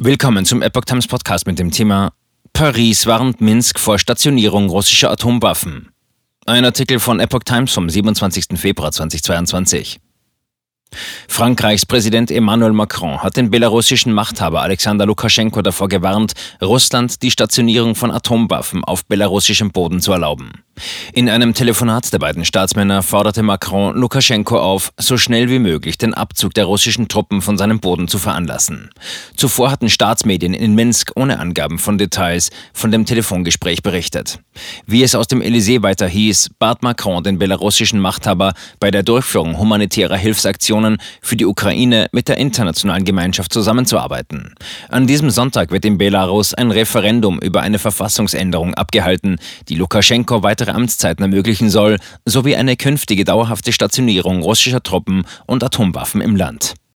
Willkommen zum Epoch Times Podcast mit dem Thema Paris warnt Minsk vor Stationierung russischer Atomwaffen. Ein Artikel von Epoch Times vom 27. Februar 2022. Frankreichs Präsident Emmanuel Macron hat den belarussischen Machthaber Alexander Lukaschenko davor gewarnt, Russland die Stationierung von Atomwaffen auf belarussischem Boden zu erlauben. In einem Telefonat der beiden Staatsmänner forderte Macron Lukaschenko auf, so schnell wie möglich den Abzug der russischen Truppen von seinem Boden zu veranlassen. Zuvor hatten Staatsmedien in Minsk ohne Angaben von Details von dem Telefongespräch berichtet. Wie es aus dem Élysée weiter hieß, bat Macron den belarussischen Machthaber bei der Durchführung humanitärer Hilfsaktionen für die Ukraine mit der internationalen Gemeinschaft zusammenzuarbeiten. An diesem Sonntag wird in Belarus ein Referendum über eine Verfassungsänderung abgehalten, die Lukaschenko weitere weitere Amtszeiten ermöglichen soll, sowie eine künftige dauerhafte Stationierung russischer Truppen und Atomwaffen im Land.